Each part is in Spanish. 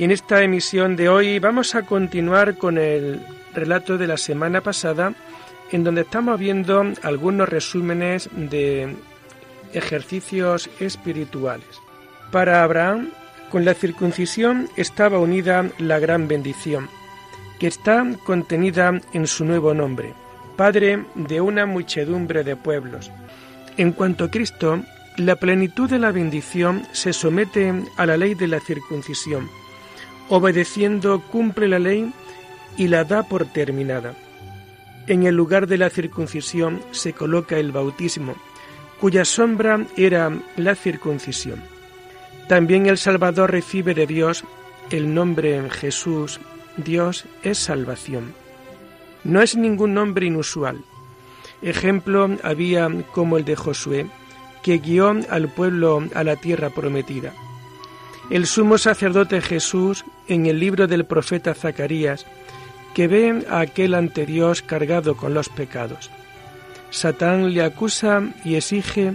Y en esta emisión de hoy vamos a continuar con el relato de la semana pasada, en donde estamos viendo algunos resúmenes de ejercicios espirituales. Para Abraham, con la circuncisión estaba unida la gran bendición, que está contenida en su nuevo nombre, Padre de una muchedumbre de pueblos. En cuanto a Cristo, la plenitud de la bendición se somete a la ley de la circuncisión. Obedeciendo cumple la ley y la da por terminada. En el lugar de la circuncisión se coloca el bautismo, cuya sombra era la circuncisión. También el Salvador recibe de Dios el nombre Jesús, Dios es salvación. No es ningún nombre inusual. Ejemplo había como el de Josué, que guió al pueblo a la tierra prometida. El sumo sacerdote Jesús, en el libro del profeta Zacarías, que ve a aquel ante Dios cargado con los pecados. Satán le acusa y exige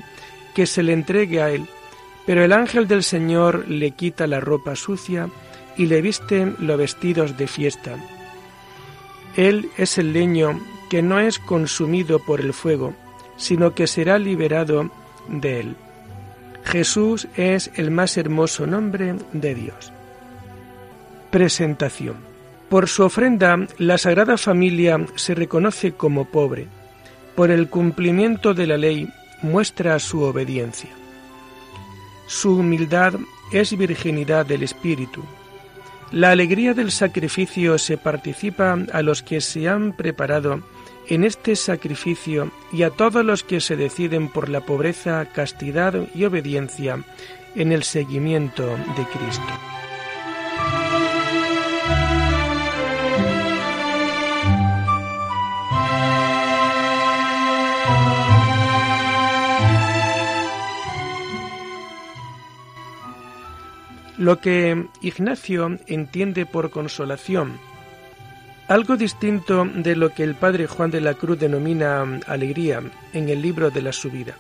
que se le entregue a él, pero el ángel del Señor le quita la ropa sucia y le viste los vestidos de fiesta. Él es el leño que no es consumido por el fuego, sino que será liberado de él. Jesús es el más hermoso nombre de Dios. Presentación. Por su ofrenda, la Sagrada Familia se reconoce como pobre. Por el cumplimiento de la ley, muestra su obediencia. Su humildad es virginidad del Espíritu, la alegría del sacrificio se participa a los que se han preparado en este sacrificio y a todos los que se deciden por la pobreza, castidad y obediencia en el seguimiento de Cristo. Lo que Ignacio entiende por consolación, algo distinto de lo que el padre Juan de la Cruz denomina alegría en el libro de la subida.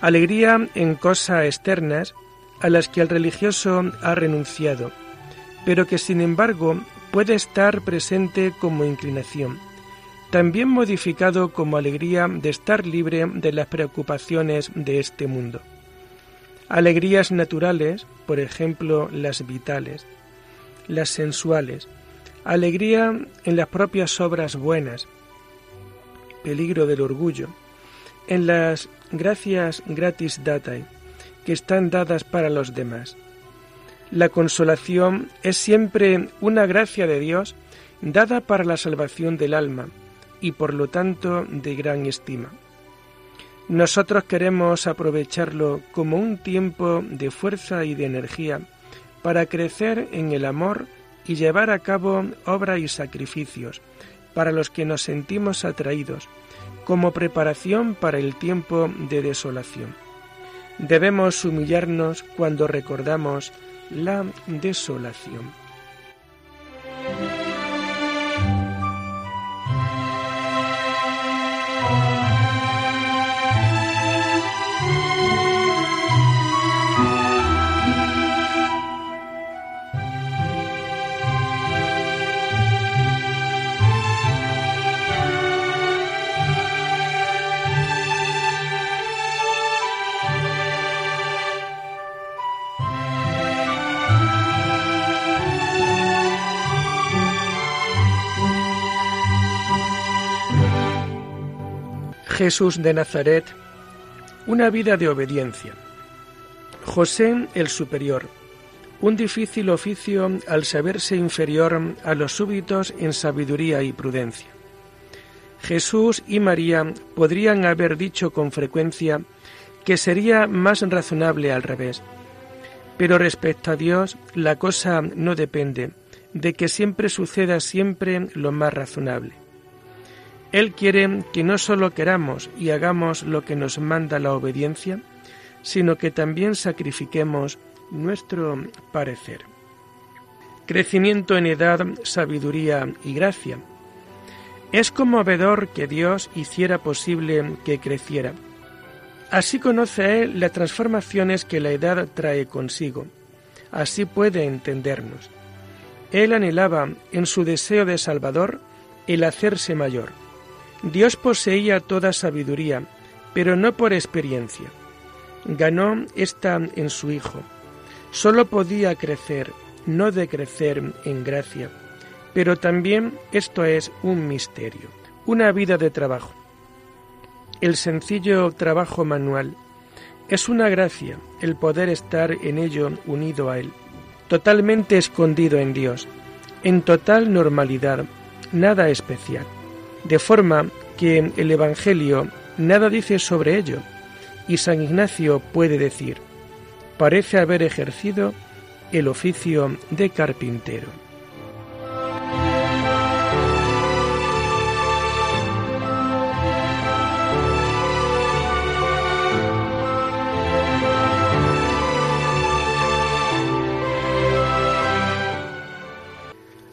Alegría en cosas externas a las que el religioso ha renunciado, pero que sin embargo puede estar presente como inclinación, también modificado como alegría de estar libre de las preocupaciones de este mundo alegrías naturales, por ejemplo las vitales, las sensuales, alegría en las propias obras buenas, peligro del orgullo, en las gracias gratis datae, que están dadas para los demás. La consolación es siempre una gracia de Dios dada para la salvación del alma y por lo tanto de gran estima. Nosotros queremos aprovecharlo como un tiempo de fuerza y de energía para crecer en el amor y llevar a cabo obras y sacrificios para los que nos sentimos atraídos, como preparación para el tiempo de desolación. Debemos humillarnos cuando recordamos la desolación. Jesús de Nazaret, una vida de obediencia. José el Superior, un difícil oficio al saberse inferior a los súbditos en sabiduría y prudencia. Jesús y María podrían haber dicho con frecuencia que sería más razonable al revés, Pero respecto a Dios, la cosa no depende de que siempre suceda siempre lo más razonable. Él quiere que no solo queramos y hagamos lo que nos manda la obediencia, sino que también sacrifiquemos nuestro parecer. Crecimiento en edad, sabiduría y gracia. Es conmovedor que Dios hiciera posible que creciera. Así conoce Él las transformaciones que la edad trae consigo. Así puede entendernos. Él anhelaba en su deseo de Salvador el hacerse mayor. Dios poseía toda sabiduría, pero no por experiencia. Ganó esta en su Hijo. Solo podía crecer, no decrecer en gracia. Pero también esto es un misterio, una vida de trabajo. El sencillo trabajo manual es una gracia el poder estar en ello unido a Él totalmente escondido en Dios, en total normalidad, nada especial, de forma que el Evangelio nada dice sobre ello, y San Ignacio puede decir, parece haber ejercido el oficio de carpintero.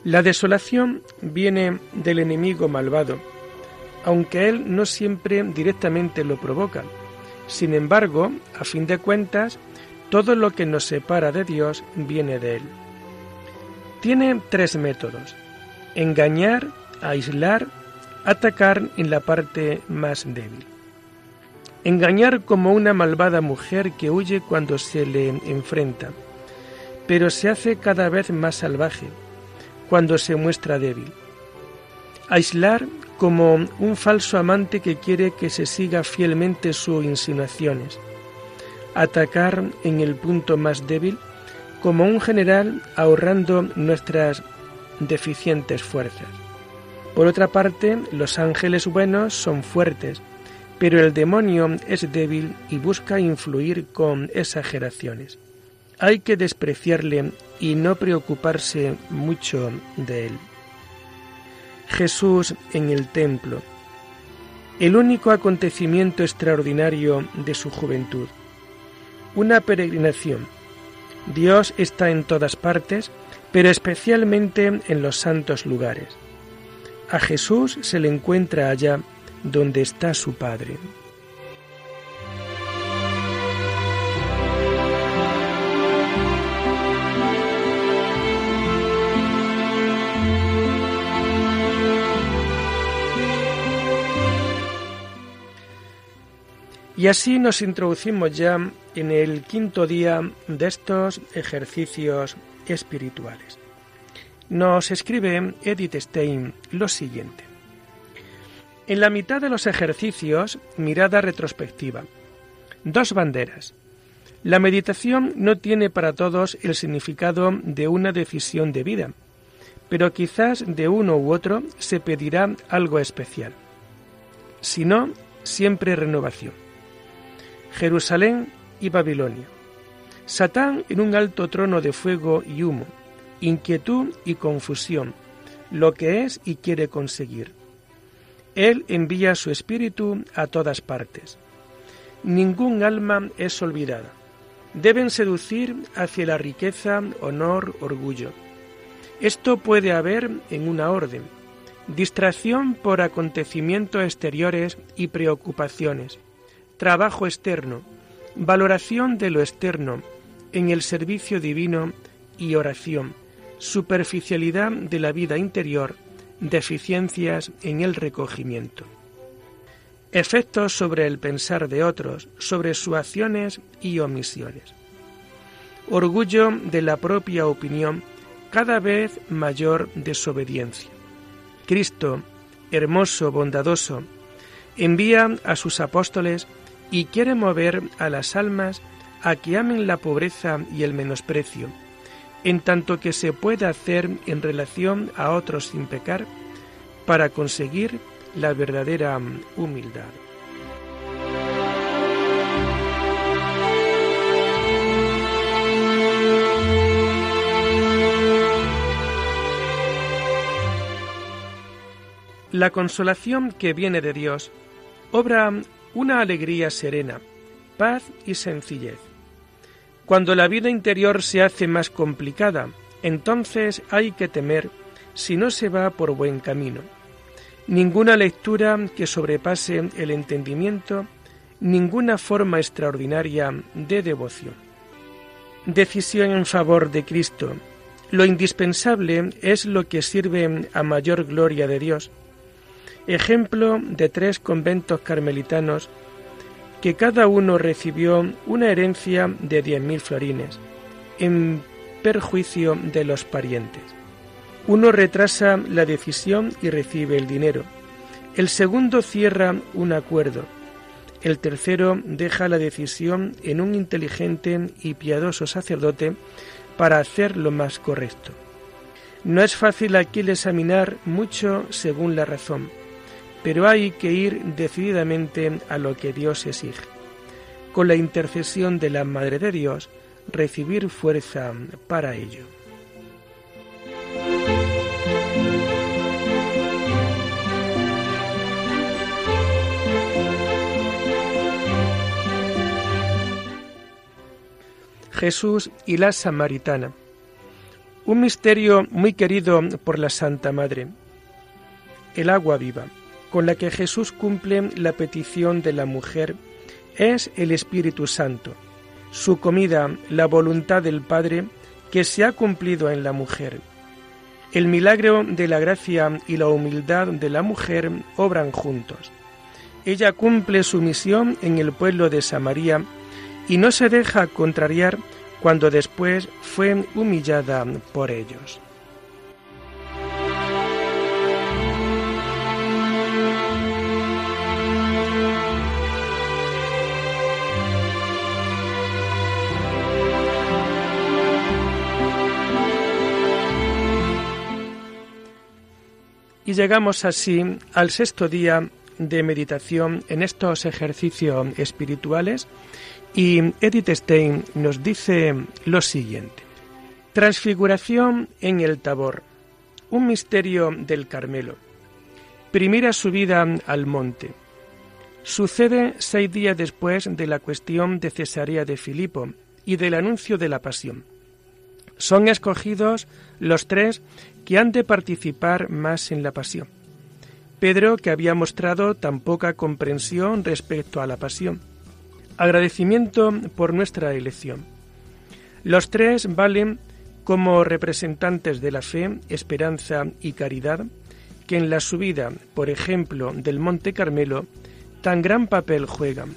La desolación viene del enemigo malvado, aunque él no siempre directamente lo provoca. Sin embargo, a fin de cuentas, todo lo que nos separa de Dios viene de él. Tiene tres métodos. Engañar, aislar, atacar en la parte más débil. Engañar como una malvada mujer que huye cuando se le enfrenta, pero se hace cada vez más salvaje cuando se muestra débil. Aislar como un falso amante que quiere que se siga fielmente sus insinuaciones. Atacar en el punto más débil como un general ahorrando nuestras deficientes fuerzas. Por otra parte, los ángeles buenos son fuertes, pero el demonio es débil y busca influir con exageraciones. Hay que despreciarle y no preocuparse mucho de él. Jesús en el templo, el único acontecimiento extraordinario de su juventud. Una peregrinación. Dios está en todas partes, pero especialmente en los santos lugares. A Jesús se le encuentra allá donde está su Padre. Y así nos introducimos ya en el quinto día de estos ejercicios espirituales. Nos escribe Edith Stein lo siguiente. En la mitad de los ejercicios, mirada retrospectiva. Dos banderas. La meditación no tiene para todos el significado de una decisión de vida, pero quizás de uno u otro se pedirá algo especial. Si no, siempre renovación. Jerusalén y Babilonia. Satán en un alto trono de fuego y humo, inquietud y confusión, lo que es y quiere conseguir. Él envía su espíritu a todas partes. Ningún alma es olvidada. Deben seducir hacia la riqueza, honor, orgullo. Esto puede haber en una orden. Distracción por acontecimientos exteriores y preocupaciones trabajo externo, valoración de lo externo en el servicio divino y oración, superficialidad de la vida interior, deficiencias en el recogimiento. Efectos sobre el pensar de otros, sobre sus acciones y omisiones. Orgullo de la propia opinión, cada vez mayor desobediencia. Cristo, hermoso, bondadoso, envía a sus apóstoles y quiere mover a las almas a que amen la pobreza y el menosprecio, en tanto que se puede hacer en relación a otros sin pecar, para conseguir la verdadera humildad. La consolación que viene de Dios obra una alegría serena, paz y sencillez. Cuando la vida interior se hace más complicada, entonces hay que temer si no se va por buen camino. Ninguna lectura que sobrepase el entendimiento, ninguna forma extraordinaria de devoción. Decisión en favor de Cristo. Lo indispensable es lo que sirve a mayor gloria de Dios. Ejemplo de tres conventos carmelitanos que cada uno recibió una herencia de diez mil florines, en perjuicio de los parientes. Uno retrasa la decisión y recibe el dinero. El segundo cierra un acuerdo. El tercero deja la decisión en un inteligente y piadoso sacerdote para hacer lo más correcto. No es fácil aquí examinar mucho según la razón, pero hay que ir decididamente a lo que Dios exige. Con la intercesión de la Madre de Dios, recibir fuerza para ello. Jesús y la Samaritana. Un misterio muy querido por la Santa Madre. El agua viva con la que Jesús cumple la petición de la mujer es el Espíritu Santo, su comida, la voluntad del Padre que se ha cumplido en la mujer. El milagro de la gracia y la humildad de la mujer obran juntos. Ella cumple su misión en el pueblo de Samaria y no se deja contrariar cuando después fue humillada por ellos. Y llegamos así al sexto día de meditación en estos ejercicios espirituales y Edith Stein nos dice lo siguiente. Transfiguración en el Tabor, un misterio del Carmelo. Primera subida al monte. Sucede seis días después de la cuestión de Cesarea de Filipo y del anuncio de la pasión. Son escogidos los tres que han de participar más en la pasión. Pedro, que había mostrado tan poca comprensión respecto a la pasión. Agradecimiento por nuestra elección. Los tres valen como representantes de la fe, esperanza y caridad, que en la subida, por ejemplo, del Monte Carmelo, tan gran papel juegan.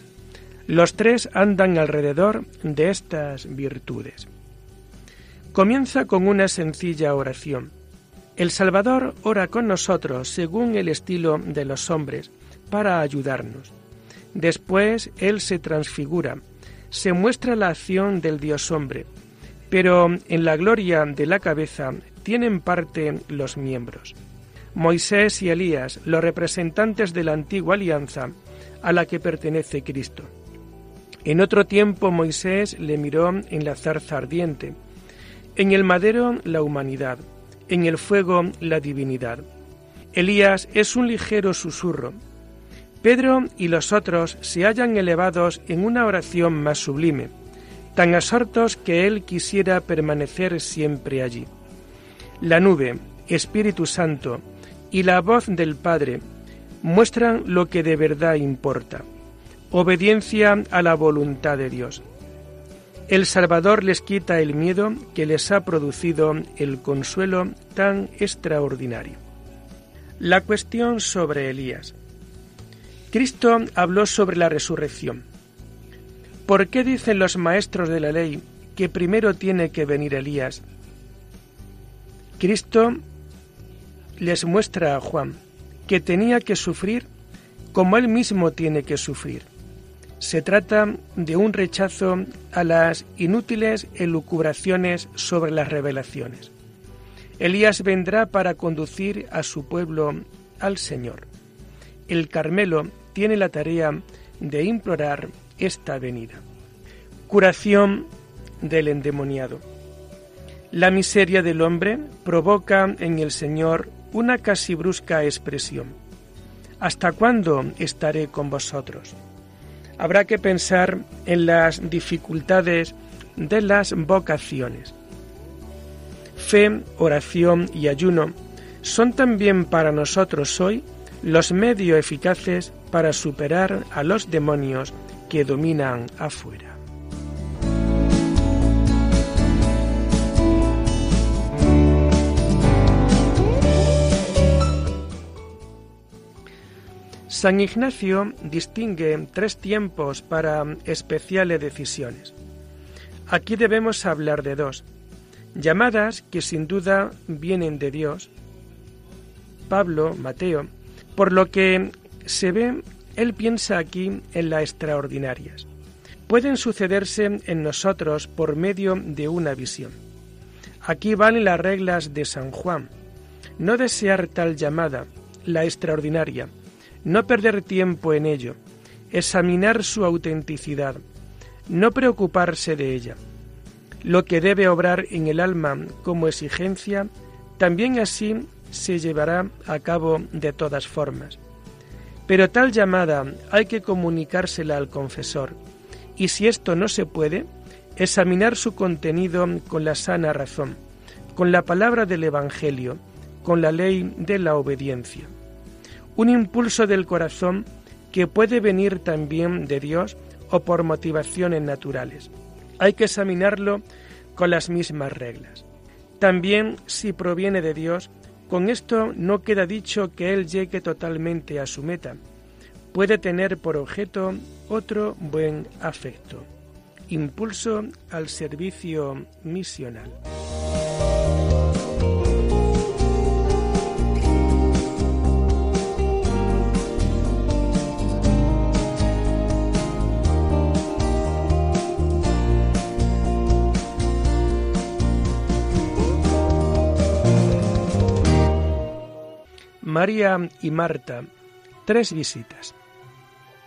Los tres andan alrededor de estas virtudes. Comienza con una sencilla oración. El Salvador ora con nosotros según el estilo de los hombres, para ayudarnos. Después Él se transfigura, se muestra la acción del Dios hombre, pero en la gloria de la cabeza tienen parte los miembros. Moisés y Elías, los representantes de la antigua alianza a la que pertenece Cristo. En otro tiempo Moisés le miró en la zarza ardiente, en el madero la humanidad, en el fuego la divinidad. Elías es un ligero susurro. Pedro y los otros se hallan elevados en una oración más sublime, tan absortos que él quisiera permanecer siempre allí. La nube, Espíritu Santo y la voz del Padre muestran lo que de verdad importa, obediencia a la voluntad de Dios. El Salvador les quita el miedo que les ha producido el consuelo tan extraordinario. La cuestión sobre Elías. Cristo habló sobre la resurrección. ¿Por qué dicen los maestros de la ley que primero tiene que venir Elías? Cristo les muestra a Juan que tenía que sufrir como él mismo tiene que sufrir. Se trata de un rechazo a las inútiles elucubraciones sobre las revelaciones. Elías vendrá para conducir a su pueblo al Señor. El Carmelo tiene la tarea de implorar esta venida. Curación del endemoniado. La miseria del hombre provoca en el Señor una casi brusca expresión ¿Hasta cuándo estaré con vosotros? Habrá que pensar en las dificultades de las vocaciones. Fe, oración y ayuno son también para nosotros hoy los medios eficaces para superar a los demonios que dominan afuera. San Ignacio distingue tres tiempos para especiales decisiones. Aquí debemos hablar de dos, llamadas que sin duda vienen de Dios, Pablo, Mateo, por lo que se ve, él piensa aquí en las extraordinarias. Pueden sucederse en nosotros por medio de una visión. Aquí valen las reglas de San Juan. No desear tal llamada, la extraordinaria, no perder tiempo en ello, examinar su autenticidad, no preocuparse de ella. Lo que debe obrar en el alma como exigencia, también así se llevará a cabo de todas formas. Pero tal llamada hay que comunicársela al confesor, y si esto no se puede, examinar su contenido con la sana razón, con la palabra del Evangelio, con la ley de la obediencia un impulso del corazón que puede venir también de Dios o por motivaciones naturales. Hay que examinarlo con las mismas reglas. También si proviene de Dios, con esto no queda dicho que Él llegue totalmente a su meta. Puede tener por objeto otro buen afecto. Impulso al servicio misional. María y Marta, tres visitas.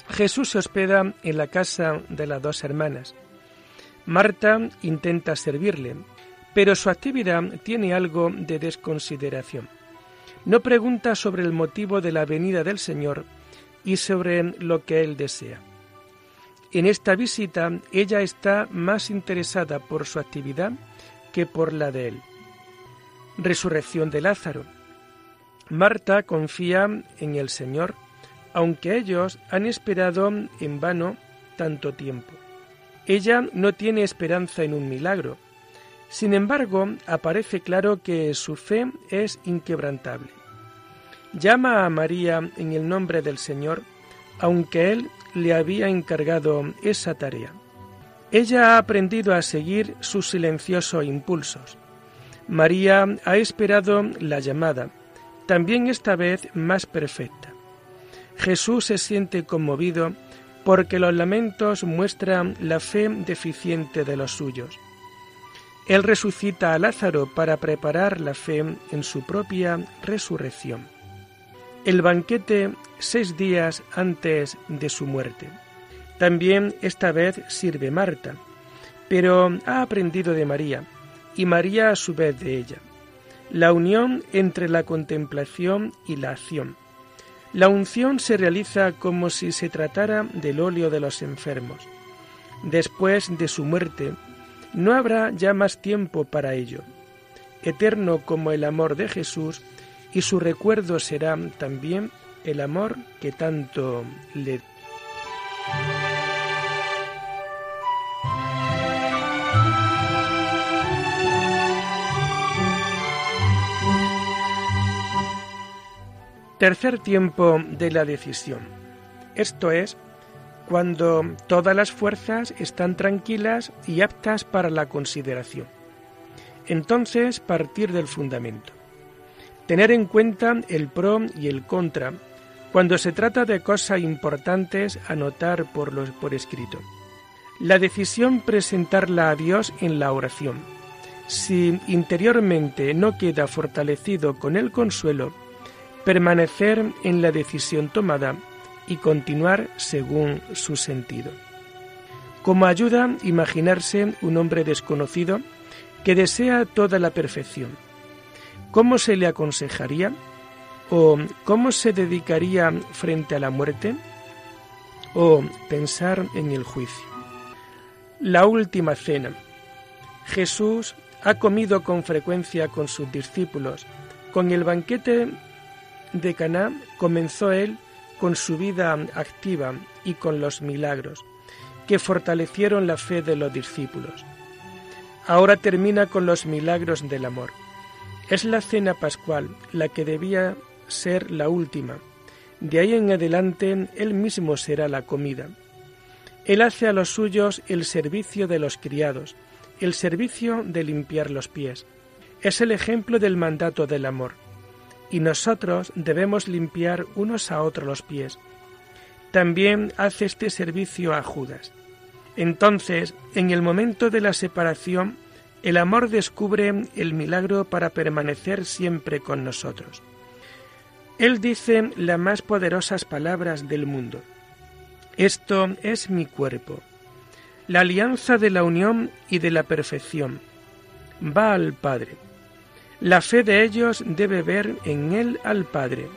Jesús se hospeda en la casa de las dos hermanas. Marta intenta servirle, pero su actividad tiene algo de desconsideración. No pregunta sobre el motivo de la venida del Señor y sobre lo que Él desea. En esta visita ella está más interesada por su actividad que por la de Él. Resurrección de Lázaro. Marta confía en el Señor, aunque ellos han esperado en vano tanto tiempo. Ella no tiene esperanza en un milagro. Sin embargo, aparece claro que su fe es inquebrantable. Llama a María en el nombre del Señor, aunque Él le había encargado esa tarea. Ella ha aprendido a seguir sus silenciosos impulsos. María ha esperado la llamada, también esta vez más perfecta. Jesús se siente conmovido porque los lamentos muestran la fe deficiente de los suyos. Él resucita a Lázaro para preparar la fe en su propia resurrección. El banquete seis días antes de su muerte. También esta vez sirve Marta, pero ha aprendido de María, y María a su vez de ella la unión entre la contemplación y la acción. La unción se realiza como si se tratara del óleo de los enfermos. Después de su muerte, no habrá ya más tiempo para ello. Eterno como el amor de Jesús, y su recuerdo será también el amor que tanto le Tercer tiempo de la decisión. Esto es cuando todas las fuerzas están tranquilas y aptas para la consideración. Entonces partir del fundamento. Tener en cuenta el pro y el contra cuando se trata de cosas importantes anotar por, por escrito. La decisión presentarla a Dios en la oración. Si interiormente no queda fortalecido con el consuelo, permanecer en la decisión tomada y continuar según su sentido. Como ayuda, imaginarse un hombre desconocido que desea toda la perfección. ¿Cómo se le aconsejaría? ¿O cómo se dedicaría frente a la muerte? ¿O pensar en el juicio? La última cena. Jesús ha comido con frecuencia con sus discípulos. Con el banquete de Caná comenzó él con su vida activa y con los milagros que fortalecieron la fe de los discípulos. Ahora termina con los milagros del amor. Es la cena pascual la que debía ser la última. De ahí en adelante Él mismo será la comida. Él hace a los suyos el servicio de los criados, el servicio de limpiar los pies. Es el ejemplo del mandato del amor. Y nosotros debemos limpiar unos a otros los pies. También hace este servicio a Judas. Entonces, en el momento de la separación, el amor descubre el milagro para permanecer siempre con nosotros. Él dice las más poderosas palabras del mundo. Esto es mi cuerpo, la alianza de la unión y de la perfección. Va al Padre. La fe de ellos debe ver en Él al Padre.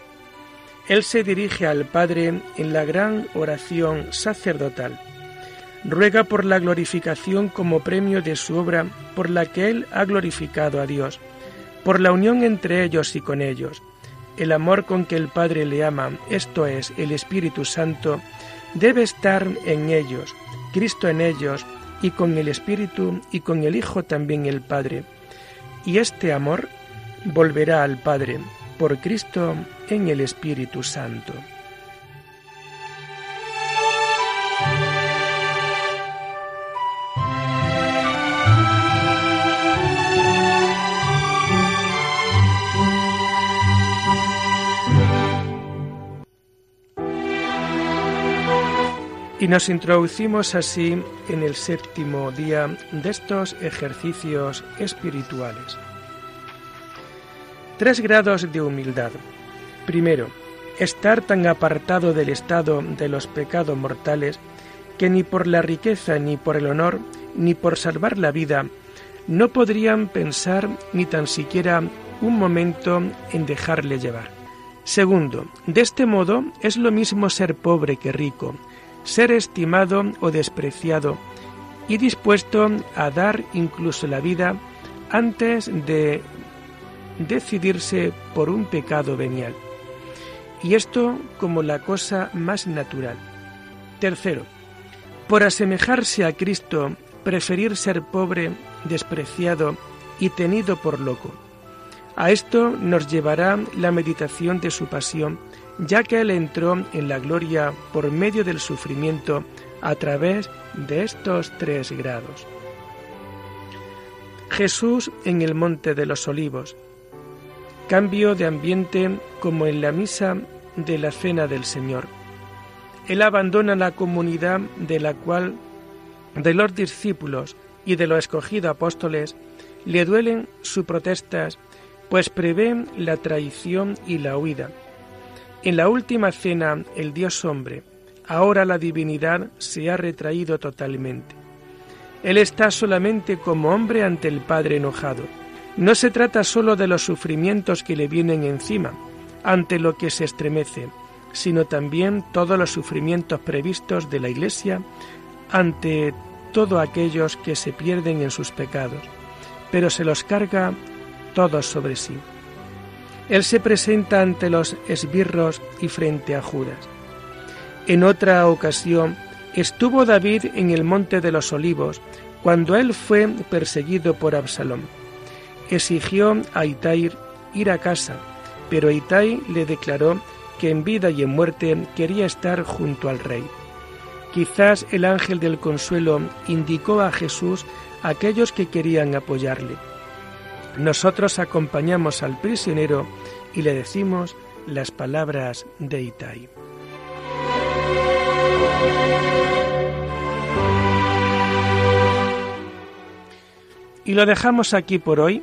Él se dirige al Padre en la gran oración sacerdotal ruega por la glorificación como premio de su obra por la que Él ha glorificado a Dios, por la unión entre ellos y con ellos. El amor con que el Padre le ama, esto es, el Espíritu Santo, debe estar en ellos, Cristo en ellos, y con el Espíritu y con el Hijo también el Padre. Y este amor volverá al Padre, por Cristo en el Espíritu Santo. Y nos introducimos así en el séptimo día de estos ejercicios espirituales. Tres grados de humildad. Primero, estar tan apartado del estado de los pecados mortales que ni por la riqueza, ni por el honor, ni por salvar la vida, no podrían pensar ni tan siquiera un momento en dejarle llevar. Segundo, de este modo es lo mismo ser pobre que rico, ser estimado o despreciado y dispuesto a dar incluso la vida antes de decidirse por un pecado venial. Y esto como la cosa más natural. Tercero, por asemejarse a Cristo, preferir ser pobre, despreciado y tenido por loco. A esto nos llevará la meditación de su pasión ya que Él entró en la gloria por medio del sufrimiento a través de estos tres grados. Jesús en el Monte de los Olivos. Cambio de ambiente como en la misa de la Cena del Señor. Él abandona la comunidad de la cual de los discípulos y de los escogidos apóstoles le duelen sus protestas, pues prevén la traición y la huida en la última cena, el Dios hombre, ahora la divinidad se ha retraído totalmente. Él está solamente como hombre ante el Padre enojado. No se trata sólo de los sufrimientos que le vienen encima, ante lo que se estremece, sino también todos los sufrimientos previstos de la Iglesia ante todos aquellos que se pierden en sus pecados, pero se los carga todos sobre sí. Él se presenta ante los esbirros y frente a Judas. En otra ocasión estuvo David en el monte de los olivos cuando él fue perseguido por Absalón. Exigió a Itai ir a casa, pero Itai le declaró que en vida y en muerte quería estar junto al rey. Quizás el ángel del consuelo indicó a Jesús a aquellos que querían apoyarle. Nosotros acompañamos al prisionero y le decimos las palabras de Itai. Y lo dejamos aquí por hoy,